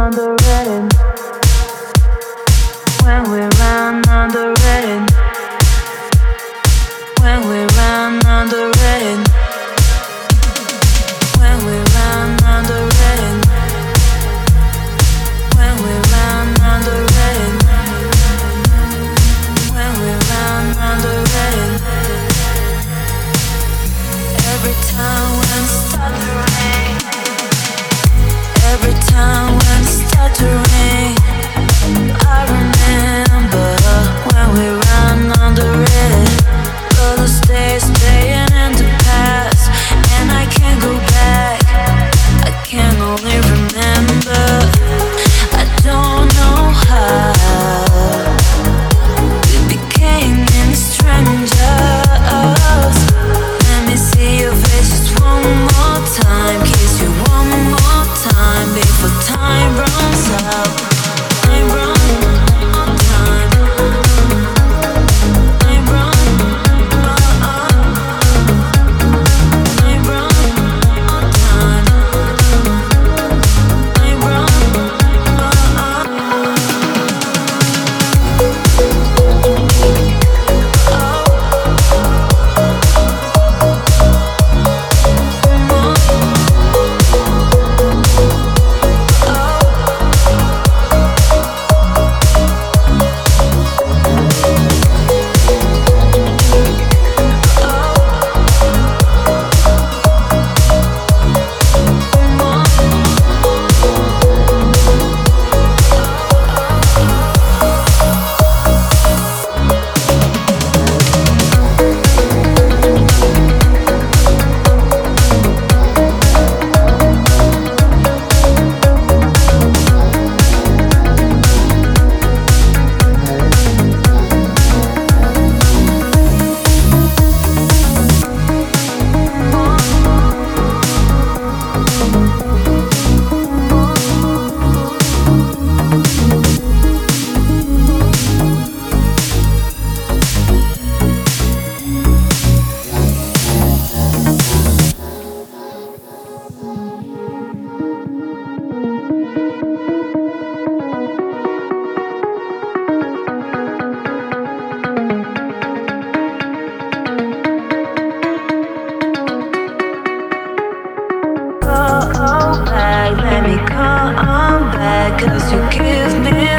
Cause you give me light, baby. Go back, let me come back. Cause you give me